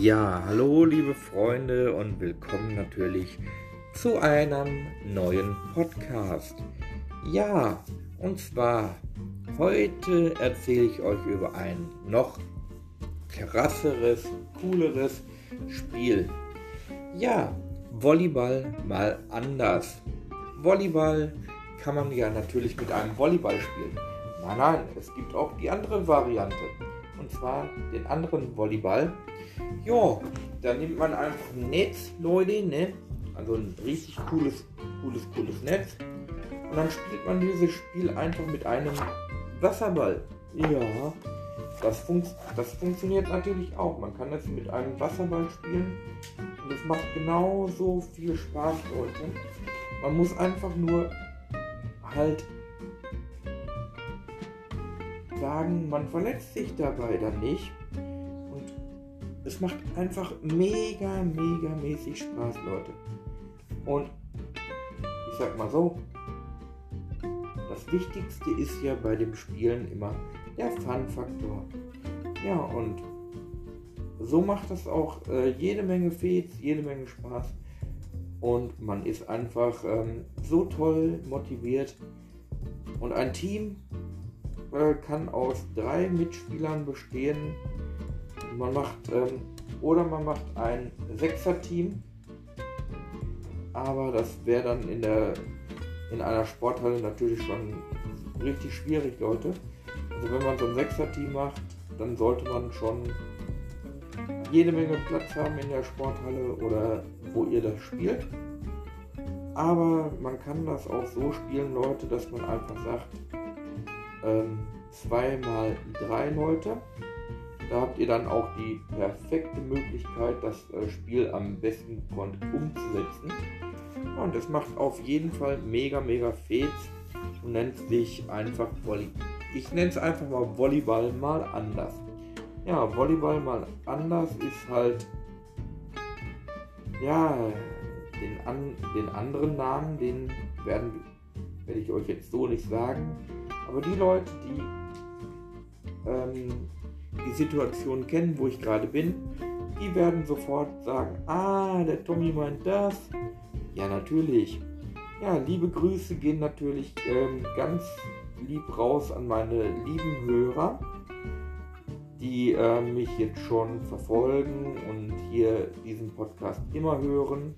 Ja, hallo liebe Freunde und willkommen natürlich zu einem neuen Podcast. Ja, und zwar heute erzähle ich euch über ein noch krasseres, cooleres Spiel. Ja, Volleyball mal anders. Volleyball kann man ja natürlich mit einem Volleyball spielen. Nein, nein, es gibt auch die andere Variante. Und zwar den anderen Volleyball ja, da nimmt man einfach ein Netz, Leute, ne? Also ein richtig cooles, cooles, cooles Netz. Und dann spielt man dieses Spiel einfach mit einem Wasserball. Ja, das, fun das funktioniert natürlich auch. Man kann das mit einem Wasserball spielen und es macht genauso viel Spaß, Leute. Man muss einfach nur halt sagen, man verletzt sich dabei dann nicht. Es macht einfach mega, mega mäßig Spaß, Leute. Und ich sag mal so, das Wichtigste ist ja bei dem Spielen immer der Fun-Faktor. Ja, und so macht das auch äh, jede Menge Fets, jede Menge Spaß. Und man ist einfach ähm, so toll motiviert. Und ein Team äh, kann aus drei Mitspielern bestehen man macht ähm, oder man macht ein Sechser-Team, aber das wäre dann in der in einer Sporthalle natürlich schon richtig schwierig, Leute. Also wenn man so ein Sechser-Team macht, dann sollte man schon jede Menge Platz haben in der Sporthalle oder wo ihr das spielt. Aber man kann das auch so spielen, Leute, dass man einfach sagt, ähm, zwei mal drei Leute. Da habt ihr dann auch die perfekte Möglichkeit, das äh, Spiel am besten umzusetzen. Und es macht auf jeden Fall mega, mega Fets und nennt sich einfach Volleyball. Ich nenne es einfach mal Volleyball mal anders. Ja, Volleyball mal anders ist halt, ja, den, an, den anderen Namen, den werden, werde ich euch jetzt so nicht sagen. Aber die Leute, die ähm, die Situation kennen, wo ich gerade bin, die werden sofort sagen, ah, der Tommy meint das. Ja, natürlich. Ja, liebe Grüße gehen natürlich ähm, ganz lieb raus an meine lieben Hörer, die äh, mich jetzt schon verfolgen und hier diesen Podcast immer hören.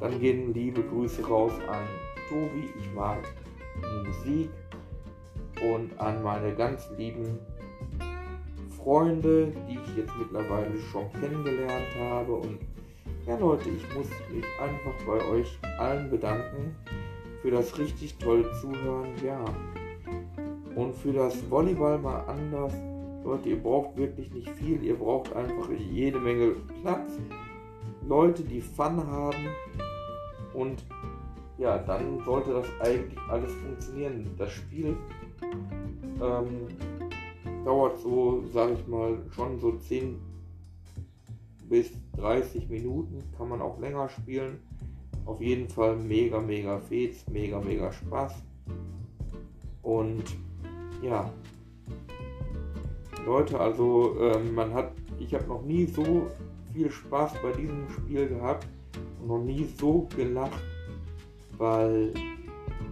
Dann gehen liebe Grüße raus an Tobi, ich mag Musik und an meine ganz lieben Freunde, die ich jetzt mittlerweile schon kennengelernt habe. Und ja Leute, ich muss mich einfach bei euch allen bedanken für das richtig tolle Zuhören. Ja. Und für das Volleyball mal anders. Leute, ihr braucht wirklich nicht viel. Ihr braucht einfach jede Menge Platz. Leute, die Fun haben. Und ja, dann sollte das eigentlich alles funktionieren. Das Spiel ähm, dauert so, sage ich mal, schon so 10 bis 30 Minuten. Kann man auch länger spielen. Auf jeden Fall mega, mega Fets, mega, mega Spaß. Und ja, Leute, also ähm, man hat, ich habe noch nie so viel Spaß bei diesem Spiel gehabt und noch nie so gelacht, weil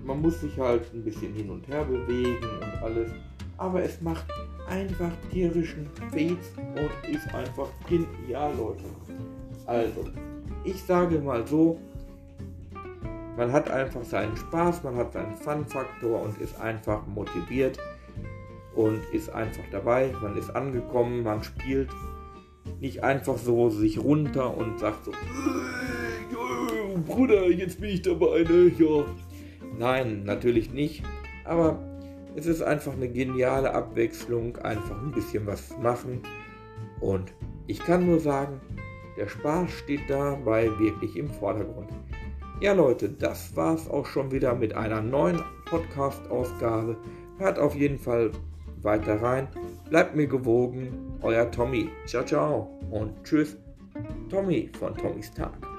man muss sich halt ein bisschen hin und her bewegen alles, aber es macht einfach tierischen Fates und ist einfach genial, Leute. Also, ich sage mal so, man hat einfach seinen Spaß, man hat seinen Fun-Faktor und ist einfach motiviert und ist einfach dabei. Man ist angekommen, man spielt nicht einfach so sich runter und sagt so, Bruder, jetzt bin ich dabei, ne? Ja. Nein, natürlich nicht. Aber es ist einfach eine geniale Abwechslung, einfach ein bisschen was machen. Und ich kann nur sagen, der Spaß steht dabei wirklich im Vordergrund. Ja Leute, das war's auch schon wieder mit einer neuen Podcast-Ausgabe. Hört auf jeden Fall weiter rein. Bleibt mir gewogen. Euer Tommy. Ciao, ciao. Und tschüss. Tommy von Tommys Tag.